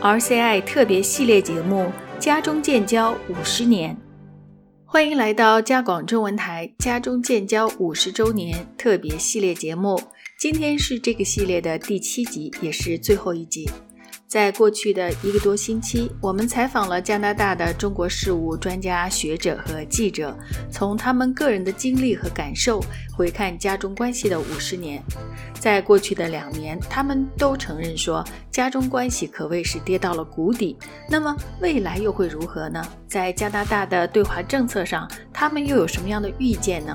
RCI 特别系列节目《家中建交五十年》，欢迎来到加广中文台《家中建交五十周年》特别系列节目。今天是这个系列的第七集，也是最后一集。在过去的一个多星期，我们采访了加拿大的中国事务专家学者和记者，从他们个人的经历和感受回看家中关系的五十年。在过去的两年，他们都承认说，家中关系可谓是跌到了谷底。那么未来又会如何呢？在加拿大的对华政策上，他们又有什么样的预见呢？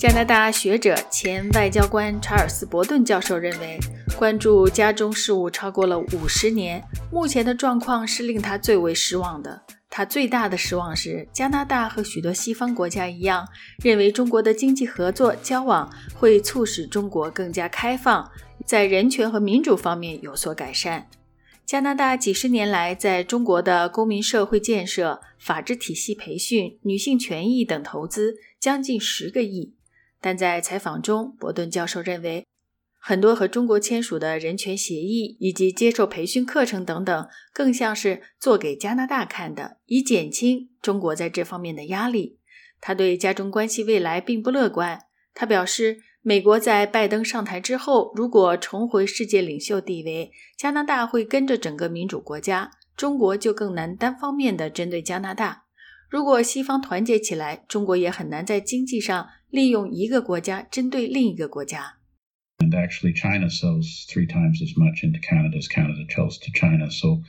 加拿大学者、前外交官查尔斯·伯顿教授认为，关注家中事务超过了五十年，目前的状况是令他最为失望的。他最大的失望是，加拿大和许多西方国家一样，认为中国的经济合作交往会促使中国更加开放，在人权和民主方面有所改善。加拿大几十年来在中国的公民社会建设、法治体系培训、女性权益等投资将近十个亿。但在采访中，伯顿教授认为，很多和中国签署的人权协议以及接受培训课程等等，更像是做给加拿大看的，以减轻中国在这方面的压力。他对加中关系未来并不乐观。他表示，美国在拜登上台之后，如果重回世界领袖地位，加拿大会跟着整个民主国家，中国就更难单方面的针对加拿大。如果西方团结起来，中国也很难在经济上利用一个国家针对另一个国家。And actually, China sells three times as much into Canada as Canada sells to China. So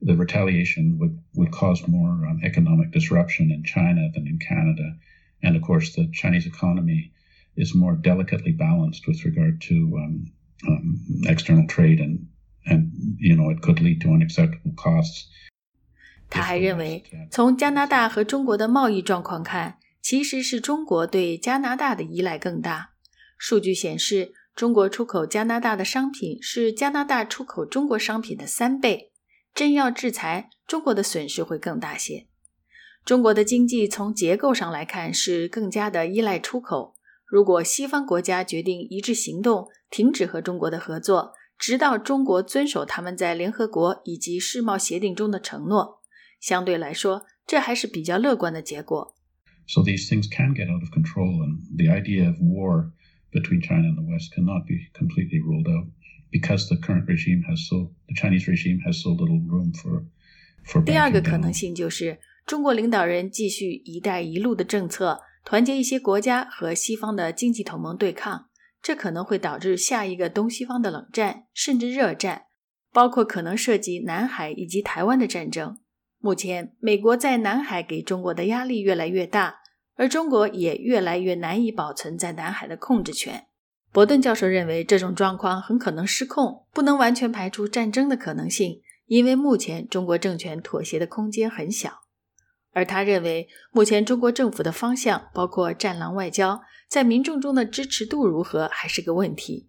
the retaliation would, would cause more um, economic disruption in China than in Canada. And of course, the Chinese economy is more delicately balanced with regard to um, um, external trade, and, and you know it could lead to unacceptable costs. 他还认为，从加拿大和中国的贸易状况看，其实是中国对加拿大的依赖更大。数据显示，中国出口加拿大的商品是加拿大出口中国商品的三倍。真要制裁，中国的损失会更大些。中国的经济从结构上来看是更加的依赖出口。如果西方国家决定一致行动，停止和中国的合作，直到中国遵守他们在联合国以及世贸协定中的承诺。相对来说，这还是比较乐观的结果。So these things can get out of control, and the idea of war between China and the West cannot be completely ruled out because the current regime has so the Chinese regime has so little room for for. 第二个可能性就是中国领导人继续“一带一路”的政策，团结一些国家和西方的经济同盟对抗，这可能会导致下一个东西方的冷战，甚至热战，包括可能涉及南海以及台湾的战争。目前，美国在南海给中国的压力越来越大，而中国也越来越难以保存在南海的控制权。伯顿教授认为，这种状况很可能失控，不能完全排除战争的可能性，因为目前中国政权妥协的空间很小。而他认为，目前中国政府的方向，包括“战狼外交”，在民众中的支持度如何，还是个问题。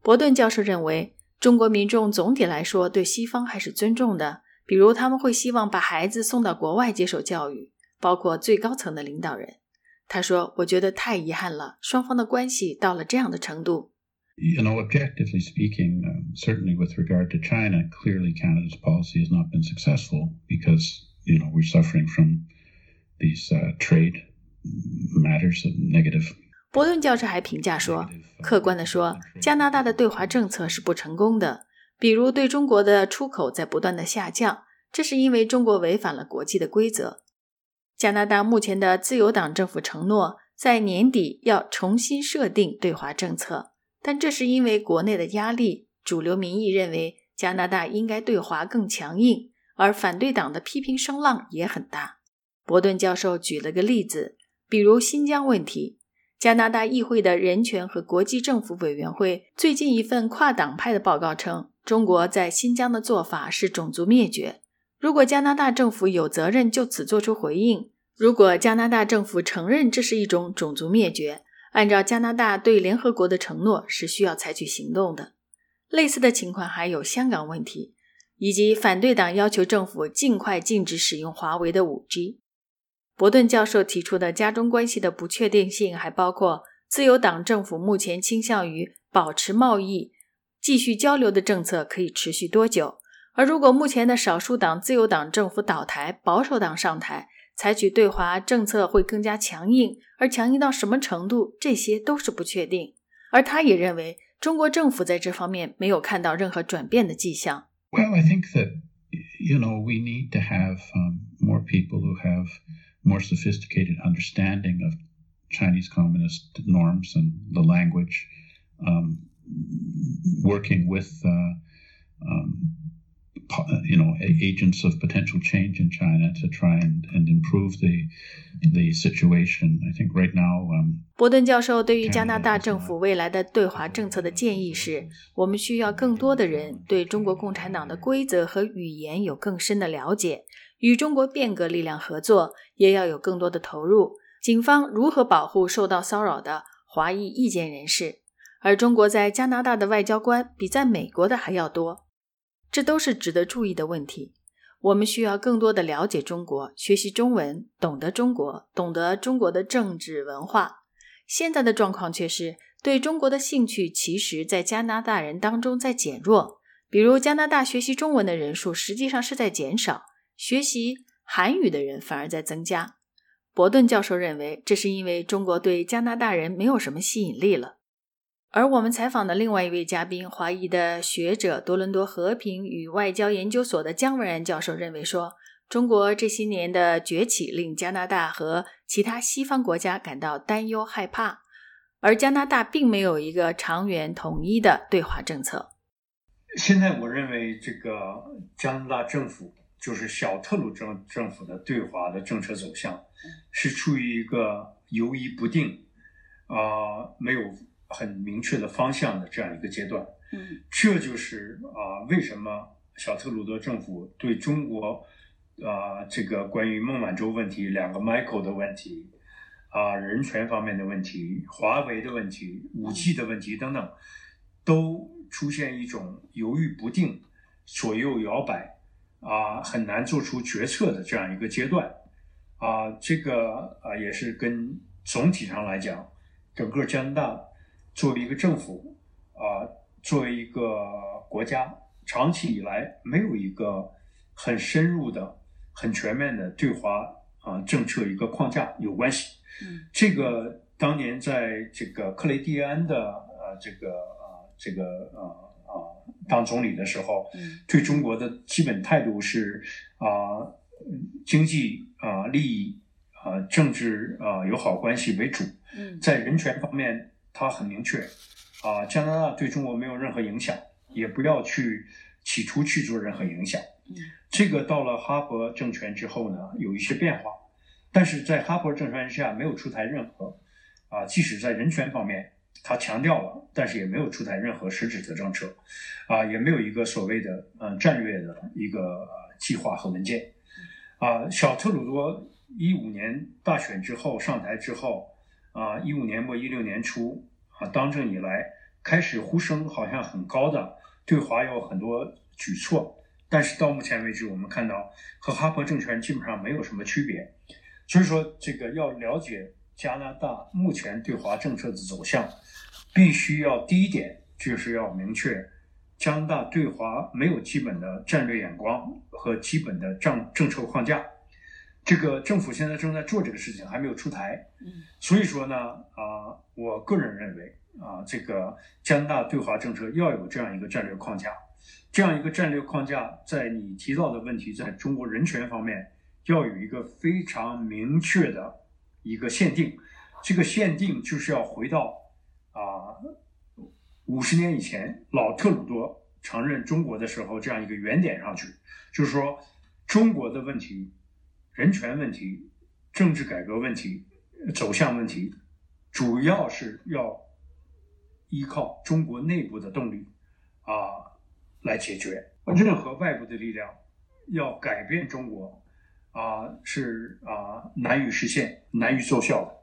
伯顿教授认为，中国民众总体来说对西方还是尊重的。比如，他们会希望把孩子送到国外接受教育，包括最高层的领导人。他说：“我觉得太遗憾了，双方的关系到了这样的程度。” You know, objectively speaking, certainly with regard to China, clearly Canada's policy has not been successful because you know we're suffering from these trade matters of negative. 伯顿教授还评价说：“客观地说，加拿大的对华政策是不成功的。”比如对中国的出口在不断的下降，这是因为中国违反了国际的规则。加拿大目前的自由党政府承诺在年底要重新设定对华政策，但这是因为国内的压力。主流民意认为加拿大应该对华更强硬，而反对党的批评声浪也很大。伯顿教授举了个例子，比如新疆问题。加拿大议会的人权和国际政府委员会最近一份跨党派的报告称。中国在新疆的做法是种族灭绝。如果加拿大政府有责任就此做出回应，如果加拿大政府承认这是一种种族灭绝，按照加拿大对联合国的承诺是需要采取行动的。类似的情况还有香港问题，以及反对党要求政府尽快禁止使用华为的 5G。伯顿教授提出的加中关系的不确定性还包括自由党政府目前倾向于保持贸易、继续交流的政策可以持续多久，而如果目前的少数党自由党政府倒台，保守党上台，采取对华政策会更加强硬，而强硬到什么程度，这些都是不确定。而他也认为，中国政府在这方面没有看到任何转变的迹象。Well, I think that you know we need to have um, more people who have more sophisticated understanding of Chinese communist norms and the language, um, working with you know agents of potential change in China to try and, improve the the situation. I think right now. Um, 伯顿教授对于加拿大政府未来的对华政策的建议是：我们需要更多的人对中国共产党的规则和语言有更深的了解，与中国变革力量合作，也要有更多的投入。警方如何保护受到骚扰的华裔意见人士？而中国在加拿大的外交官比在美国的还要多。这都是值得注意的问题。我们需要更多的了解中国，学习中文，懂得中国，懂得中国的政治文化。现在的状况却是，对中国的兴趣其实，在加拿大人当中在减弱。比如，加拿大学习中文的人数实际上是在减少，学习韩语的人反而在增加。伯顿教授认为，这是因为中国对加拿大人没有什么吸引力了。而我们采访的另外一位嘉宾，华裔的学者、多伦多和平与外交研究所的姜文然教授认为说，中国这些年的崛起令加拿大和其他西方国家感到担忧害怕，而加拿大并没有一个长远统一的对华政策。现在我认为，这个加拿大政府就是小特鲁政政府的对华的政策走向，是处于一个犹疑不定，啊，没有。很明确的方向的这样一个阶段，嗯，这就是啊，为什么小特鲁多政府对中国啊这个关于孟晚舟问题、两个 Michael 的问题啊人权方面的问题、华为的问题、五 G 的问题等等，都出现一种犹豫不定、左右摇摆啊很难做出决策的这样一个阶段啊，这个啊也是跟总体上来讲，整个加拿大。作为一个政府，啊，作为一个国家，长期以来没有一个很深入的、很全面的对华啊政策一个框架有关系。嗯，这个当年在这个克雷蒂安的呃这个呃这个呃啊当总理的时候，嗯，对中国的基本态度是啊经济啊利益啊政治啊友好关系为主。嗯，在人权方面。他很明确，啊，加拿大对中国没有任何影响，也不要去企图去做任何影响。嗯，这个到了哈珀政权之后呢，有一些变化，但是在哈珀政权之下没有出台任何，啊，即使在人权方面他强调了，但是也没有出台任何实质的政策，啊，也没有一个所谓的嗯战略的一个计划和文件。啊，小特鲁多一五年大选之后上台之后。啊，一五年末一六年初啊，当政以来开始呼声好像很高的，对华有很多举措，但是到目前为止，我们看到和哈珀政权基本上没有什么区别。所以说，这个要了解加拿大目前对华政策的走向，必须要第一点就是要明确，加拿大对华没有基本的战略眼光和基本的政政策框架。这个政府现在正在做这个事情，还没有出台。嗯，所以说呢，啊，我个人认为啊，这个加拿大对华政策要有这样一个战略框架，这样一个战略框架，在你提到的问题，在中国人权方面要有一个非常明确的一个限定。这个限定就是要回到啊五十年以前老特鲁多承认中国的时候这样一个原点上去，就是说中国的问题。人权问题、政治改革问题、走向问题，主要是要依靠中国内部的动力啊来解决。任何外部的力量要改变中国啊，是啊难以实现、难以奏效的。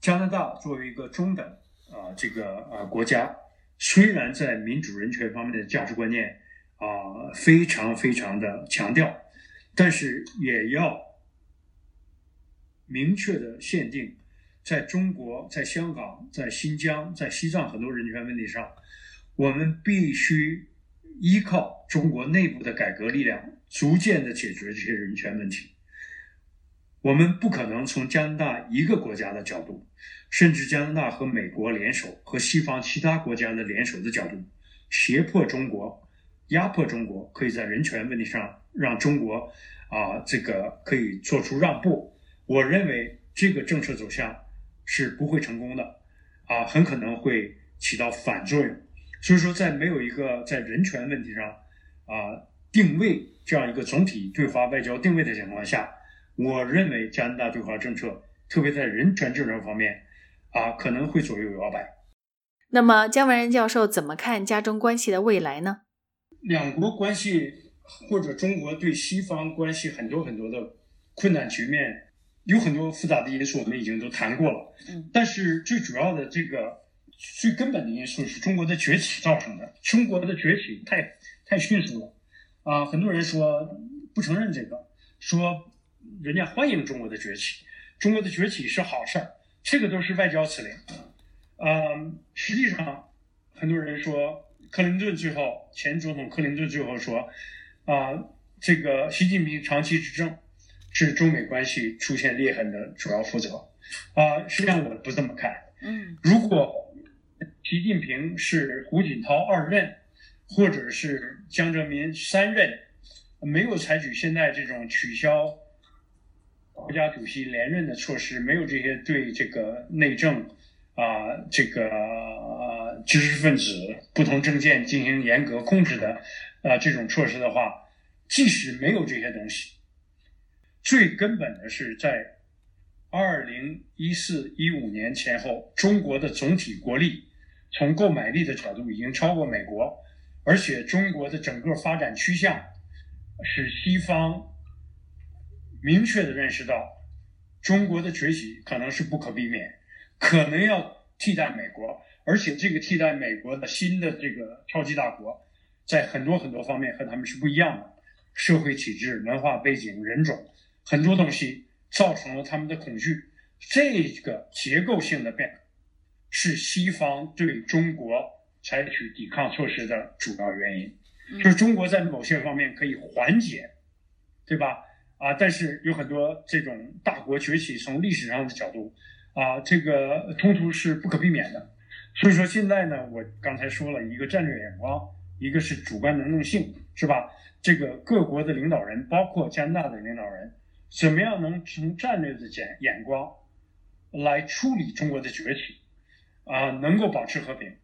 加拿大作为一个中等啊这个啊国家，虽然在民主人权方面的价值观念啊非常非常的强调，但是也要。明确的限定，在中国、在香港、在新疆、在西藏很多人权问题上，我们必须依靠中国内部的改革力量，逐渐的解决这些人权问题。我们不可能从加拿大一个国家的角度，甚至加拿大和美国联手和西方其他国家的联手的角度，胁迫中国、压迫中国，可以在人权问题上让中国啊这个可以做出让步。我认为这个政策走向是不会成功的，啊，很可能会起到反作用。所以说，在没有一个在人权问题上啊定位这样一个总体对华外交定位的情况下。我认为加拿大对华政策，特别在人权政策方面，啊，可能会左右摇摆。那么，姜文仁教授怎么看加中关系的未来呢？两国关系或者中国对西方关系很多很多的困难局面，有很多复杂的因素，我们已经都谈过了。嗯。但是最主要的这个最根本的因素是中国的崛起造成的。中国的崛起太太迅速了，啊，很多人说不承认这个，说。人家欢迎中国的崛起，中国的崛起是好事儿，这个都是外交辞令。嗯，实际上，很多人说，克林顿最后，前总统克林顿最后说，啊，这个习近平长期执政是中美关系出现裂痕的主要负责。啊，实际上我不这么看。嗯，如果习近平是胡锦涛二任，或者是江泽民三任，没有采取现在这种取消。国家主席连任的措施没有这些对这个内政啊，这个知识分子不同政见进行严格控制的啊这种措施的话，即使没有这些东西，最根本的是在二零一四一五年前后，中国的总体国力从购买力的角度已经超过美国，而且中国的整个发展趋向是西方。明确的认识到，中国的崛起可能是不可避免，可能要替代美国，而且这个替代美国的新的这个超级大国，在很多很多方面和他们是不一样的，社会体制、文化背景、人种很多东西造成了他们的恐惧。这个结构性的变革，是西方对中国采取抵抗措施的主要原因，就是中国在某些方面可以缓解，对吧？啊，但是有很多这种大国崛起，从历史上的角度，啊，这个冲突是不可避免的。所以说现在呢，我刚才说了一个战略眼光，一个是主观能动性，是吧？这个各国的领导人，包括加拿大的领导人，怎么样能从战略的眼眼光来处理中国的崛起，啊，能够保持和平，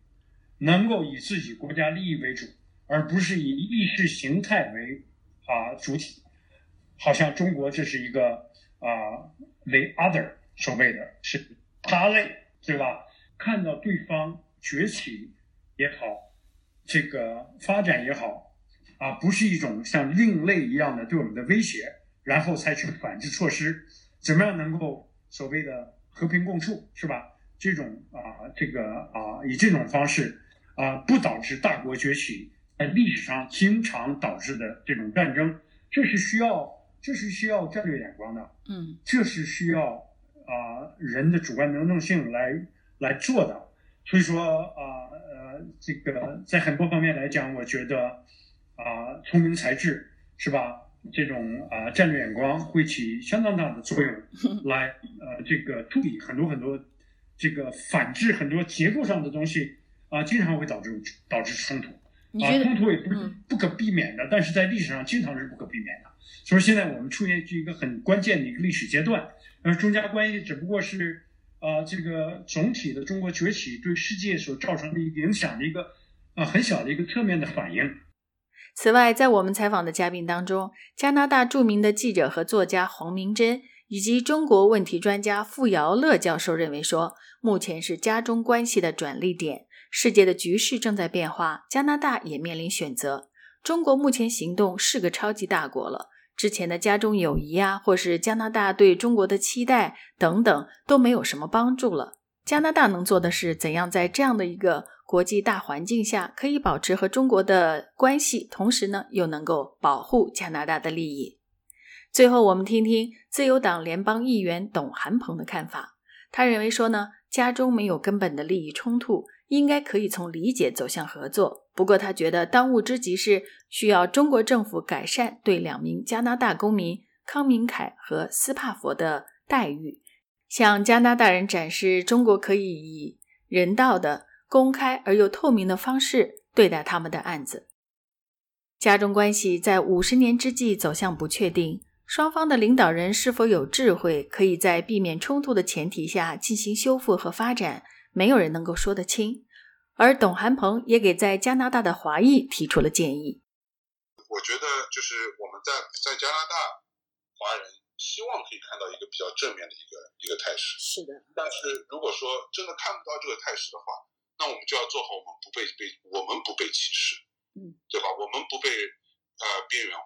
能够以自己国家利益为主，而不是以意识形态为啊主体。好像中国这是一个啊，the other 所谓的是他类，对吧？看到对方崛起也好，这个发展也好，啊，不是一种像另类一样的对我们的威胁，然后采取反制措施，怎么样能够所谓的和平共处，是吧？这种啊，这个啊，以这种方式啊，不导致大国崛起，在历史上经常导致的这种战争，这是需要。这是需要战略眼光的，嗯，这是需要啊人的主观能动性来来做的。所以说啊呃，这个在很多方面来讲，我觉得啊聪明才智是吧？这种啊战略眼光会起相当大的作用，来呃这个处理很多很多这个反制很多结构上的东西啊，经常会导致导致冲突。啊，冲突也不是不可避免的，但是在历史上经常是不可避免的。所以现在我们出现一个很关键的一个历史阶段，而中加关系只不过是啊这个总体的中国崛起对世界所造成的一个影响的一个啊很小的一个侧面的反应。此外，在我们采访的嘉宾当中，加拿大著名的记者和作家黄明珍以及中国问题专家傅尧乐教授认为说，目前是加中关系的转捩点。世界的局势正在变化，加拿大也面临选择。中国目前行动是个超级大国了，之前的加中友谊啊，或是加拿大对中国的期待等等，都没有什么帮助了。加拿大能做的是怎样在这样的一个国际大环境下，可以保持和中国的关系，同时呢，又能够保护加拿大的利益。最后，我们听听自由党联邦议员董韩鹏的看法。他认为说呢，家中没有根本的利益冲突，应该可以从理解走向合作。不过，他觉得当务之急是需要中国政府改善对两名加拿大公民康明凯和斯帕佛的待遇，向加拿大人展示中国可以以人道的、公开而又透明的方式对待他们的案子。家中关系在五十年之际走向不确定。双方的领导人是否有智慧，可以在避免冲突的前提下进行修复和发展，没有人能够说得清。而董韩鹏也给在加拿大的华裔提出了建议。我觉得就是我们在在加拿大华人希望可以看到一个比较正面的一个一个态势。是的。但是如果说真的看不到这个态势的话，那我们就要做好我们不被被我们不被歧视，嗯，对吧？我们不被呃边缘化，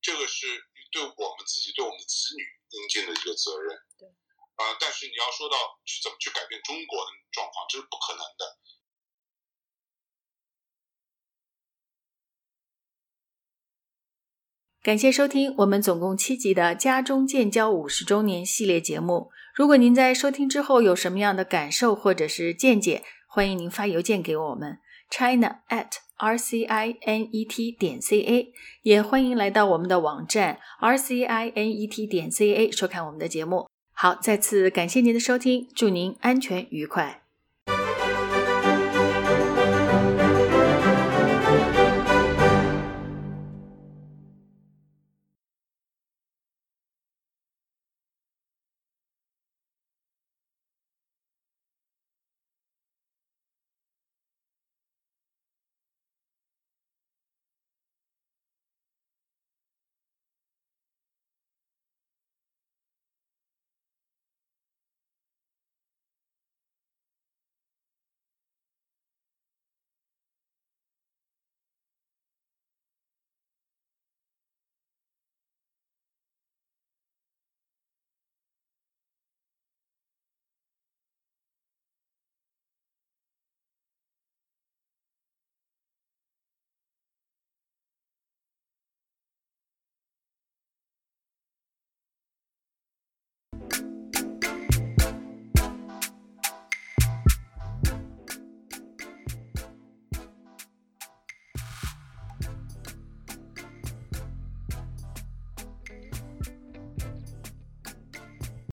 这个是。对我们自己、对我们的子女应尽的一个责任。对，啊，但是你要说到去怎么去改变中国的状况，这是不可能的。感谢收听我们总共七集的《家中建交五十周年》系列节目。如果您在收听之后有什么样的感受或者是见解，欢迎您发邮件给我们：china at。r c i n e t 点 c a，也欢迎来到我们的网站 r c i n e t 点 c a 收看我们的节目。好，再次感谢您的收听，祝您安全愉快。